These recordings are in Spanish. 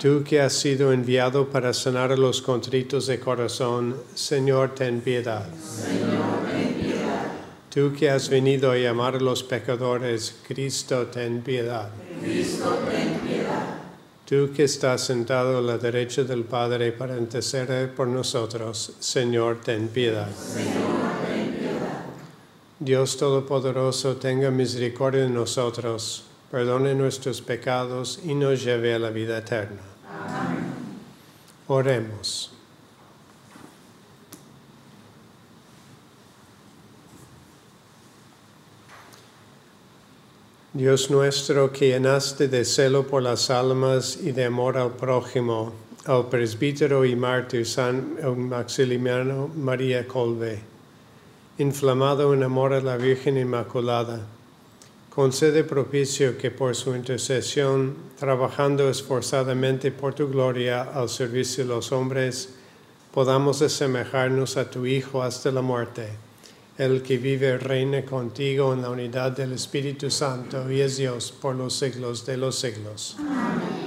Tú que has sido enviado para sanar a los contritos de corazón, Señor, ten piedad. Señor, ten piedad. Tú que has venido a llamar a los pecadores, Cristo, ten piedad. Cristo, ten piedad. Tú que estás sentado a la derecha del Padre para interceder por nosotros, Señor, ten piedad. Señor, ten piedad. Dios Todopoderoso, tenga misericordia de nosotros, perdone nuestros pecados y nos lleve a la vida eterna. Oremos. Dios nuestro que llenaste de celo por las almas y de amor al prójimo, al presbítero y mártir San Maximiliano María Colbe, inflamado en amor a la Virgen Inmaculada, concede propicio que por su intercesión, trabajando esforzadamente por tu gloria al servicio de los hombres, podamos asemejarnos a tu Hijo hasta la muerte, el que vive y reina contigo en la unidad del Espíritu Santo y es Dios por los siglos de los siglos. Amén.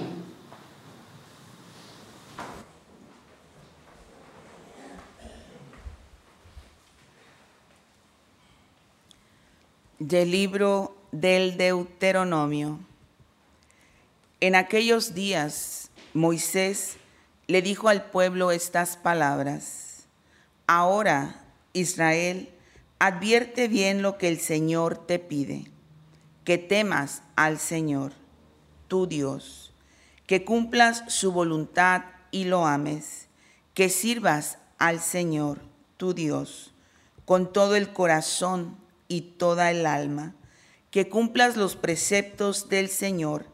Del libro del Deuteronomio. En aquellos días Moisés le dijo al pueblo estas palabras. Ahora, Israel, advierte bien lo que el Señor te pide, que temas al Señor, tu Dios, que cumplas su voluntad y lo ames, que sirvas al Señor, tu Dios, con todo el corazón y toda el alma que cumplas los preceptos del Señor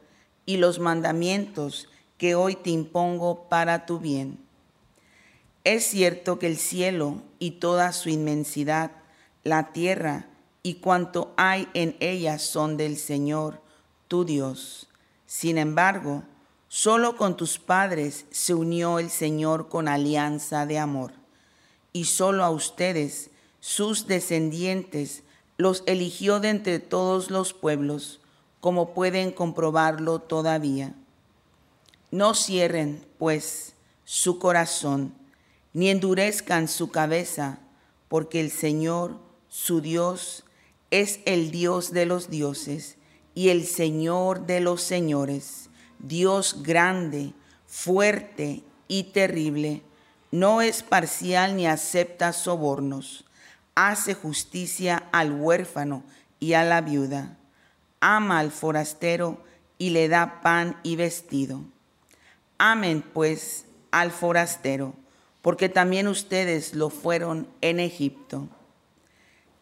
y los mandamientos que hoy te impongo para tu bien. Es cierto que el cielo y toda su inmensidad, la tierra y cuanto hay en ella son del Señor, tu Dios. Sin embargo, solo con tus padres se unió el Señor con alianza de amor, y solo a ustedes, sus descendientes, los eligió de entre todos los pueblos, como pueden comprobarlo todavía. No cierren, pues, su corazón, ni endurezcan su cabeza, porque el Señor, su Dios, es el Dios de los dioses y el Señor de los señores, Dios grande, fuerte y terrible. No es parcial ni acepta sobornos hace justicia al huérfano y a la viuda, ama al forastero y le da pan y vestido. Amen pues al forastero, porque también ustedes lo fueron en Egipto.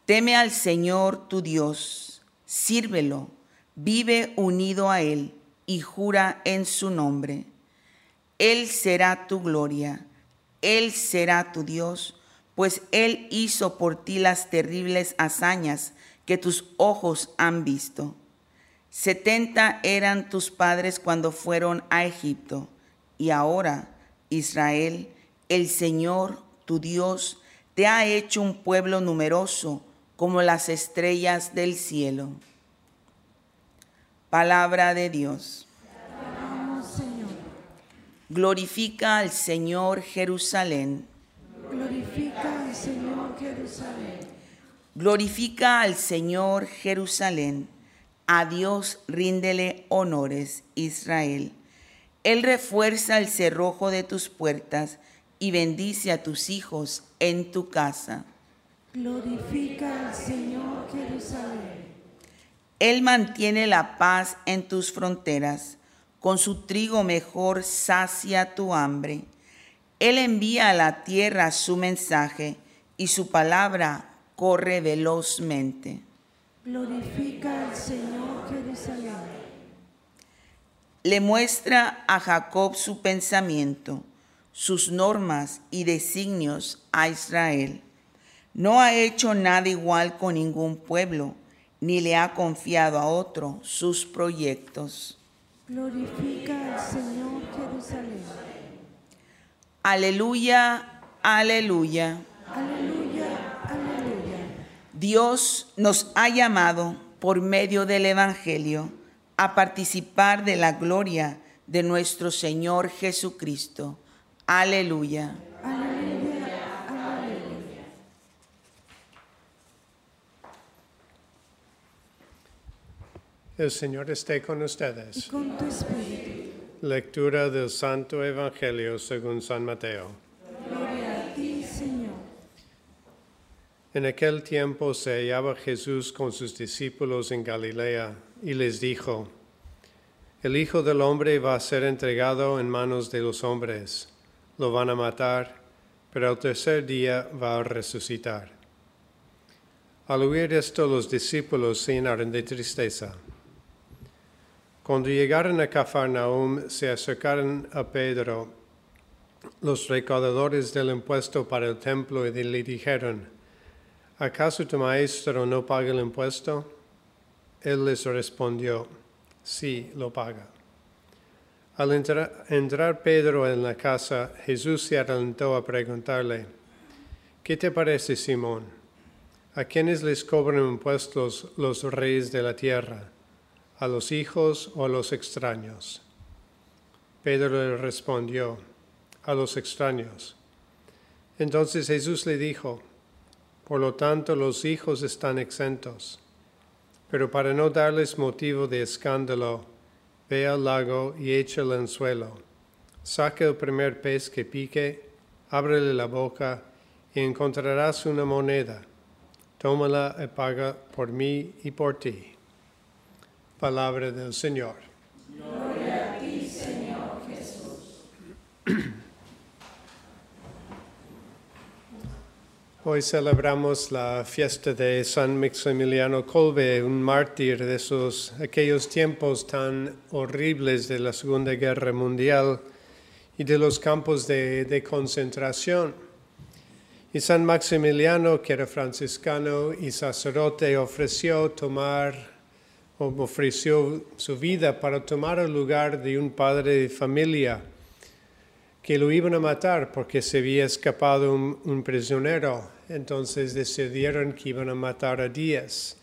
Teme al Señor tu Dios, sírvelo, vive unido a Él, y jura en su nombre. Él será tu gloria, Él será tu Dios, pues Él hizo por ti las terribles hazañas que tus ojos han visto. Setenta eran tus padres cuando fueron a Egipto, y ahora, Israel, el Señor, tu Dios, te ha hecho un pueblo numeroso como las estrellas del cielo. Palabra de Dios. Señor. Glorifica al Señor Jerusalén. Glorifica al Señor Jerusalén. Glorifica al Señor Jerusalén. A Dios ríndele honores, Israel. Él refuerza el cerrojo de tus puertas y bendice a tus hijos en tu casa. Glorifica al Señor Jerusalén. Él mantiene la paz en tus fronteras. Con su trigo mejor sacia tu hambre. Él envía a la tierra su mensaje y su palabra corre velozmente. Glorifica al Señor Jerusalén. Le muestra a Jacob su pensamiento, sus normas y designios a Israel. No ha hecho nada igual con ningún pueblo, ni le ha confiado a otro sus proyectos. Glorifica al Señor Jerusalén. Aleluya, aleluya. Aleluya, aleluya. Dios nos ha llamado por medio del Evangelio a participar de la gloria de nuestro Señor Jesucristo. Aleluya. Aleluya, aleluya. El Señor esté con Y ustedes. con tu espíritu. Lectura del Santo Evangelio según San Mateo. Gloria a ti, Señor. En aquel tiempo se hallaba Jesús con sus discípulos en Galilea y les dijo, El Hijo del Hombre va a ser entregado en manos de los hombres, lo van a matar, pero al tercer día va a resucitar. Al oír esto los discípulos se llenaron de tristeza. Cuando llegaron a Cafarnaum se acercaron a Pedro los recaudadores del impuesto para el templo y le dijeron, ¿acaso tu maestro no paga el impuesto? Él les respondió, sí, lo paga. Al entra- entrar Pedro en la casa, Jesús se adelantó a preguntarle, ¿qué te parece, Simón? ¿A quiénes les cobran impuestos los reyes de la tierra? ¿A los hijos o a los extraños? Pedro le respondió, a los extraños. Entonces Jesús le dijo, por lo tanto los hijos están exentos. Pero para no darles motivo de escándalo, ve al lago y echa el anzuelo. Saca el primer pez que pique, ábrele la boca y encontrarás una moneda. Tómala y paga por mí y por ti. Palabra del Señor. Hoy celebramos la fiesta de San Maximiliano Kolbe, un mártir de esos aquellos tiempos tan horribles de la Segunda Guerra Mundial y de los campos de, de concentración. Y San Maximiliano, que era franciscano y sacerdote, ofreció tomar ofreció su vida para tomar el lugar de un padre de familia que lo iban a matar porque se había escapado un, prisionero. Entonces decidieron que iban a matar a Díaz.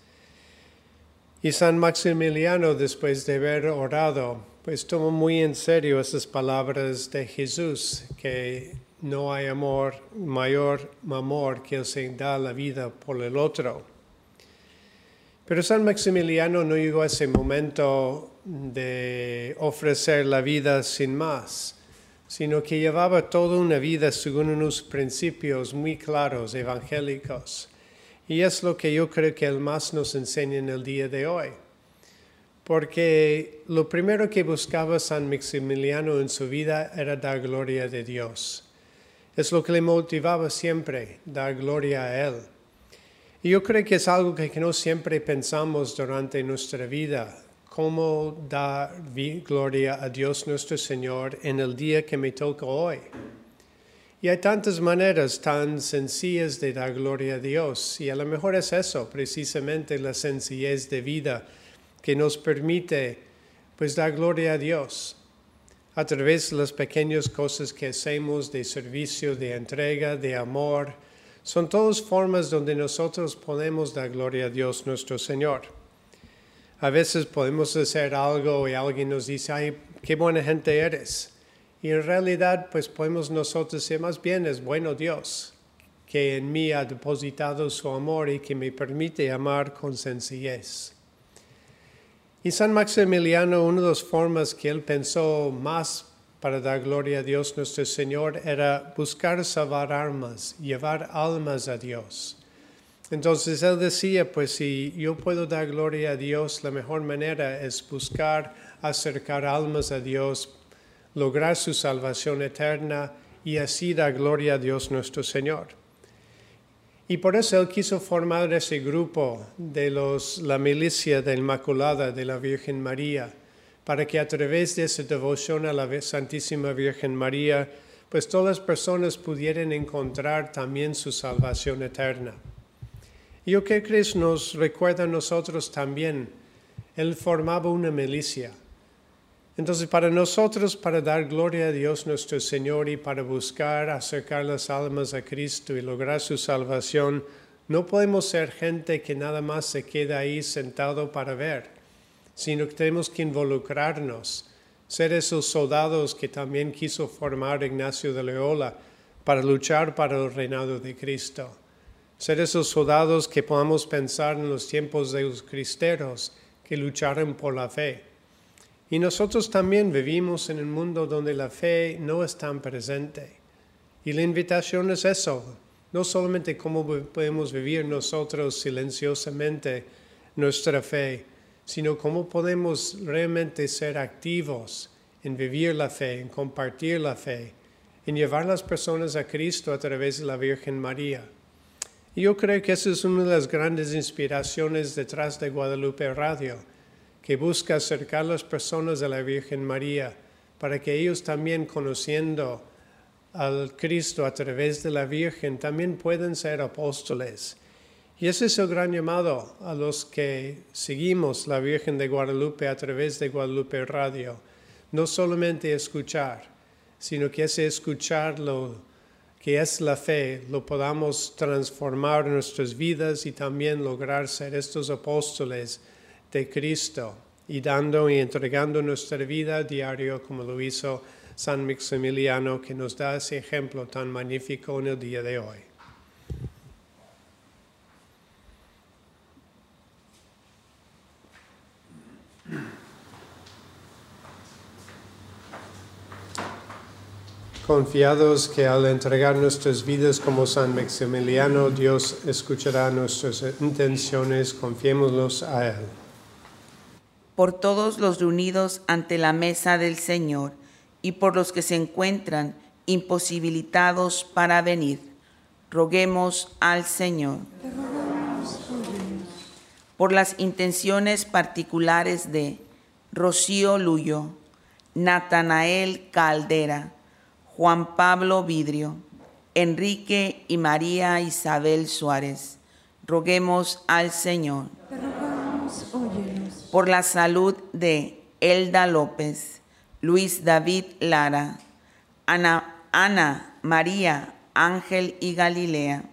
Y San Maximiliano, después de haber orado, pues tomó muy en serio esas palabras de Jesús, que no hay amor, mayor amor que el se da la vida por el otro. Pero San Maximiliano no llegó a ese momento de ofrecer la vida sin más sino que llevaba toda una vida según unos principios muy claros, evangélicos. Y es lo que yo creo que él más nos enseña en el día de hoy. Porque lo primero que buscaba San Maximiliano en su vida era dar gloria de Dios. Es lo que le motivaba siempre, dar gloria a Él. Y yo creo que es algo que no siempre pensamos durante nuestra vida, cómo dar gloria a Dios nuestro Señor en el día que me toca hoy. Y hay tantas maneras tan sencillas de dar gloria a Dios. Y a lo mejor es eso, precisamente la sencillez de vida que nos permite pues dar gloria a Dios a través de las pequeñas cosas que hacemos de servicio, de entrega, de amor. Son todas formas donde nosotros podemos dar gloria a Dios nuestro Señor. A veces podemos hacer algo y alguien nos dice, ay, qué buena gente eres. Y en realidad, pues podemos nosotros decir, más bien es bueno Dios, que en mí ha depositado su amor y que me permite amar con sencillez. Y San Maximiliano, una de las formas que él pensó más para dar gloria a Dios nuestro Señor era buscar salvar almas, llevar almas a Dios. Entonces él decía, pues si yo puedo dar gloria a Dios, la mejor manera es buscar acercar almas a Dios, lograr su salvación eterna y así dar gloria a Dios nuestro Señor. Y por eso él quiso formar ese grupo de los, la milicia de Inmaculada de la Virgen María, para que a través de esa devoción a la Santísima Virgen María, pues todas las personas pudieran encontrar también su salvación eterna. Y crees nos recuerda a nosotros también, él formaba una milicia. Entonces, para nosotros, para dar gloria a Dios nuestro Señor y para buscar acercar las almas a Cristo y lograr su salvación, no podemos ser gente que nada más se queda ahí sentado para ver, sino que tenemos que involucrarnos, ser esos soldados que también quiso formar Ignacio de Loyola para luchar para el reinado de Cristo. Ser esos soldados que podamos pensar en los tiempos de los cristeros que lucharon por la fe. Y nosotros también vivimos en un mundo donde la fe no es tan presente. Y la invitación es eso, no solamente cómo podemos vivir nosotros silenciosamente nuestra fe, sino cómo podemos realmente ser activos en vivir la fe, en compartir la fe, en llevar las personas a Cristo a través de la Virgen María. Y yo creo que esa es una de las grandes inspiraciones detrás de Guadalupe Radio que busca acercar a las personas a la Virgen María para que ellos también conociendo al Cristo a través de la Virgen también puedan ser apóstoles. Y ese es el gran llamado a los que seguimos la Virgen de Guadalupe a través de Guadalupe Radio. No solamente escuchar, sino que ese escuchar lo que es la fe, lo podamos transformar en nuestras vidas y también lograr ser estos apóstoles de Cristo y dando y entregando nuestra vida a diario como lo hizo San Maximiliano que nos da ese ejemplo tan magnífico en el día de hoy. Confiados que al entregar nuestras vidas como San Maximiliano, Dios escuchará nuestras intenciones, confiémoslos a Él. por todos los reunidos ante la mesa del Señor y por los que se encuentran imposibilitados para venir. Roguemos al Señor. Por las intenciones particulares de Rocío Luyo, Natanael Caldera, Juan Pablo Vidrio, Enrique y María Isabel Suárez. Roguemos al Señor Te rogamos, óyenos. por la salud de Elda López, Luis David Lara, Ana, Ana María Ángel y Galilea,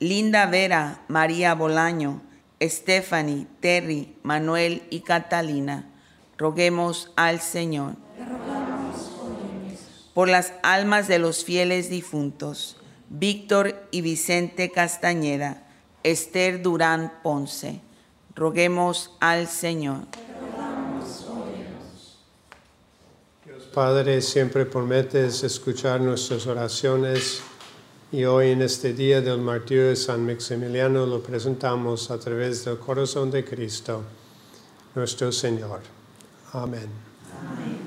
Linda Vera María Bolaño, Stephanie, Terry, Manuel y Catalina. Roguemos al Señor Te. Por las almas de los fieles difuntos, Víctor y Vicente Castañeda, Esther Durán Ponce. Roguemos al Señor. Dios Padre, siempre prometes escuchar nuestras oraciones y hoy en este día del martirio de San Maximiliano lo presentamos a través del corazón de Cristo, nuestro Señor. Amén. Con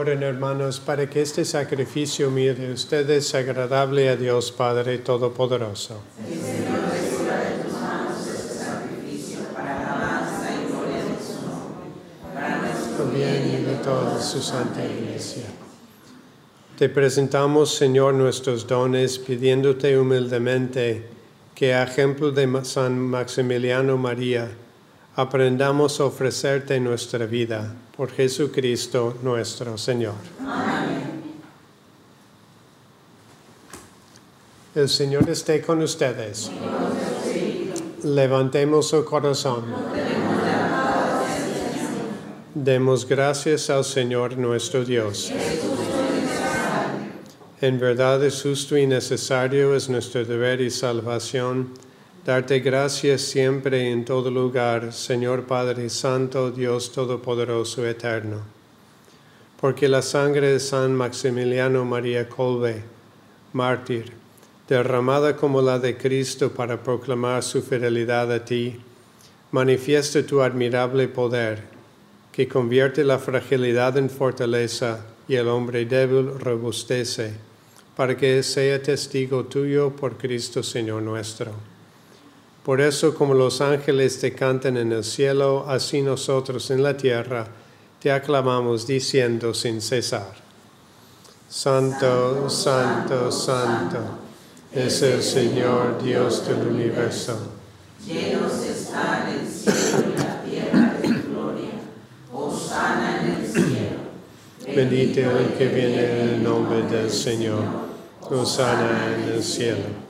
Oren hermanos para que este sacrificio mío de ustedes sea agradable a Dios Padre Todopoderoso. Bien y de toda su santa iglesia. Te presentamos, Señor, nuestros dones, pidiéndote humildemente que, a ejemplo de San Maximiliano María, aprendamos a ofrecerte nuestra vida por Jesucristo nuestro Señor. El Señor esté con ustedes. Levantemos su corazón. Demos gracias al Señor nuestro Dios. En verdad es justo y necesario, es nuestro deber y salvación, darte gracias siempre y en todo lugar, Señor Padre Santo, Dios Todopoderoso, Eterno. Porque la sangre de San Maximiliano María Colbe, mártir, derramada como la de Cristo para proclamar su fidelidad a ti, manifiesta tu admirable poder, que convierte la fragilidad en fortaleza y el hombre débil robustece, para que sea testigo tuyo por Cristo Señor nuestro. Por eso, como los ángeles te cantan en el cielo, así nosotros en la tierra te aclamamos diciendo sin cesar. Santo, santo, santo, es el Señor Dios del universo. Llenos está el cielo y la tierra de gloria. Hosana en el cielo. Bendito el que viene en el nombre del Señor. Hosana en el cielo.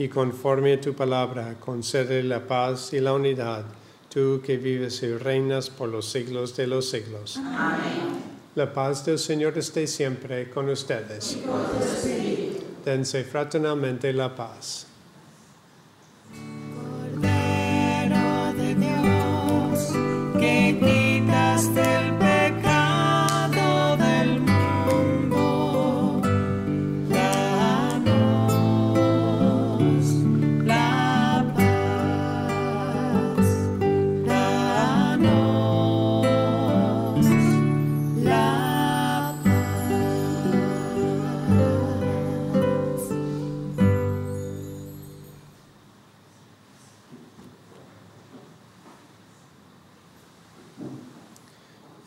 y conforme a tu palabra, concede la paz y la unidad, tú que vives y reinas por los siglos de los siglos. Amén. La paz del Señor esté siempre con ustedes. Dense fraternalmente la paz.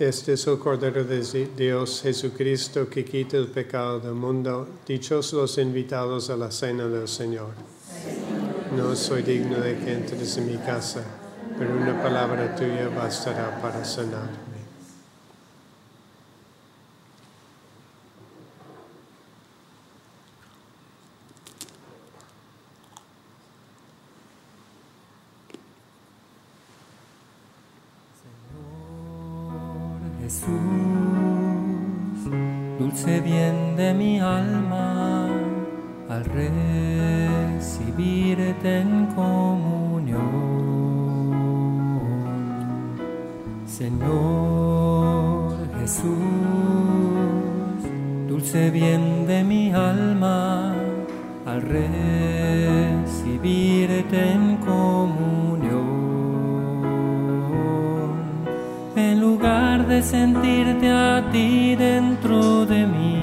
Este es el Cordero de Dios Jesucristo que quita el pecado del mundo. Dichos los invitados a la cena del Señor. No soy digno de que entres en mi casa, pero una palabra tuya bastará para sanarme. De mi alma, al recibirte en comunión. Señor Jesús, dulce bien de mi alma, al recibirte en comunión. En lugar de sentirte a ti dentro de mí,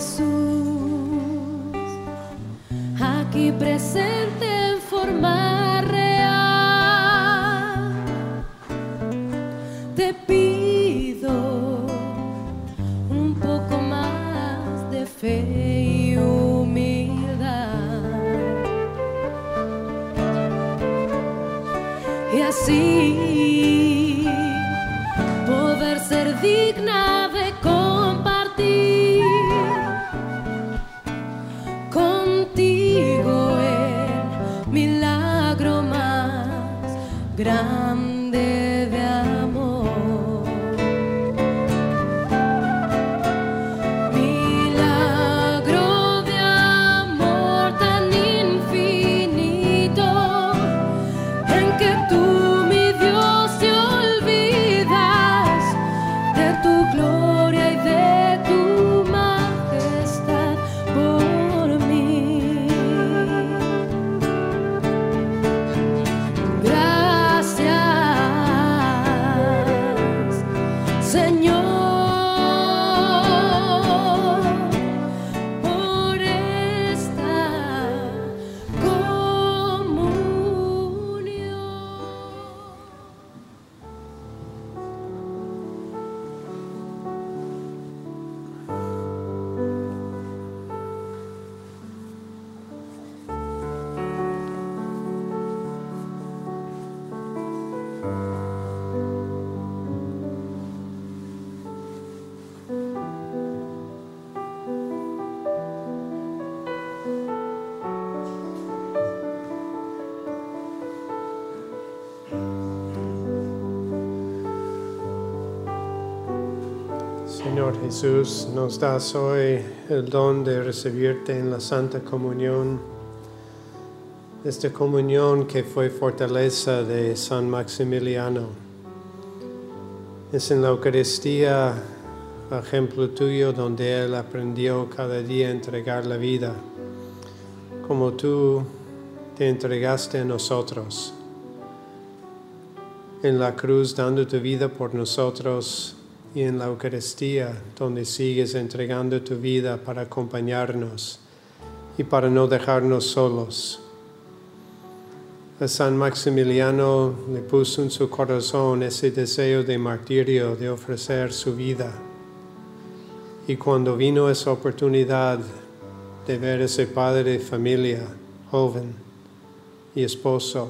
Jesús, aquí presente en forma Señor Jesús, nos das hoy el don de recibirte en la Santa Comunión, esta comunión que fue fortaleza de San Maximiliano. Es en la Eucaristía ejemplo tuyo donde Él aprendió cada día a entregar la vida, como tú te entregaste a nosotros. En la cruz dando tu vida por nosotros y en la Eucaristía donde sigues entregando tu vida para acompañarnos y para no dejarnos solos. A San Maximiliano le puso en su corazón ese deseo de martirio, de ofrecer su vida. Y cuando vino esa oportunidad de ver a ese padre de familia, joven y esposo,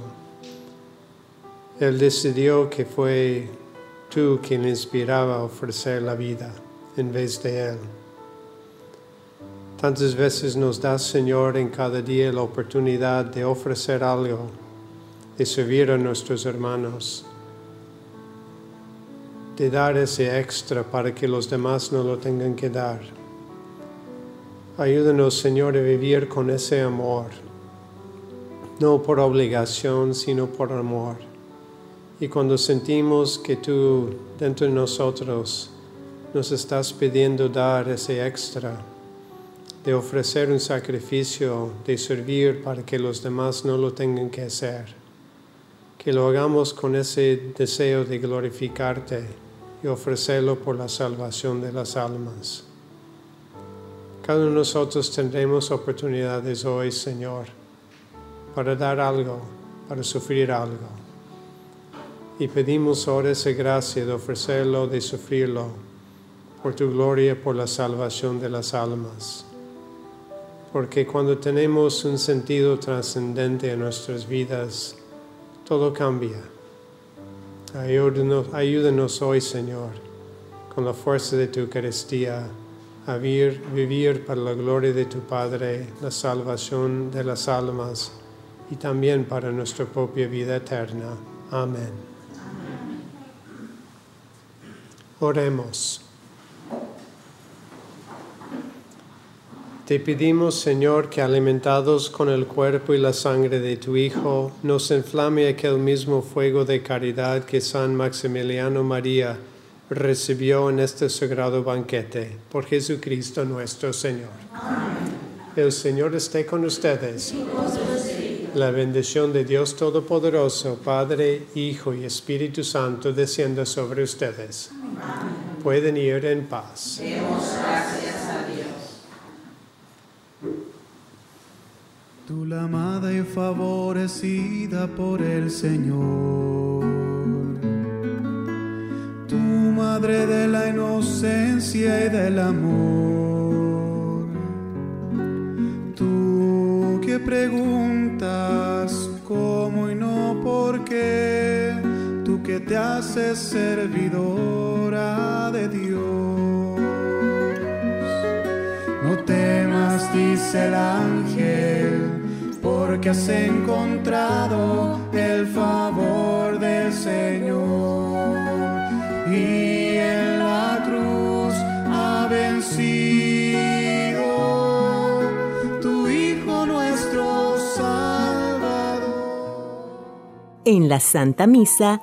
él decidió que fue tú quien inspiraba a ofrecer la vida en vez de él. Tantas veces nos das, Señor, en cada día la oportunidad de ofrecer algo, de servir a nuestros hermanos, de dar ese extra para que los demás no lo tengan que dar. Ayúdanos, Señor, a vivir con ese amor, no por obligación, sino por amor. Y cuando sentimos que tú dentro de nosotros nos estás pidiendo dar ese extra, de ofrecer un sacrificio, de servir para que los demás no lo tengan que hacer, que lo hagamos con ese deseo de glorificarte y ofrecerlo por la salvación de las almas. Cada uno de nosotros tendremos oportunidades hoy, Señor, para dar algo, para sufrir algo. Y pedimos ahora esa gracia de ofrecerlo, de sufrirlo, por tu gloria, por la salvación de las almas. Porque cuando tenemos un sentido trascendente en nuestras vidas, todo cambia. Ayúdanos, hoy, Señor, con la fuerza de tu Eucaristía, a vivir, vivir para la gloria de tu Padre, la salvación de las almas y también para nuestra propia vida eterna. Amén. Oremos. Te pedimos, Señor, que alimentados con el cuerpo y la sangre de tu Hijo, nos inflame aquel mismo fuego de caridad que San Maximiliano María recibió en este sagrado banquete. Por Jesucristo nuestro Señor. El Señor esté con ustedes. La bendición de Dios Todopoderoso, Padre, Hijo y Espíritu Santo, descienda sobre ustedes. Pueden ir en paz. Demos gracias a Dios. Tú la amada y favorecida por el Señor. Tu madre de la inocencia y del amor. Tú que preguntas cómo y no por qué. Que te haces servidora de Dios. No temas, dice el ángel, porque has encontrado el favor del Señor. Y en la cruz ha vencido tu Hijo nuestro Salvador. En la Santa Misa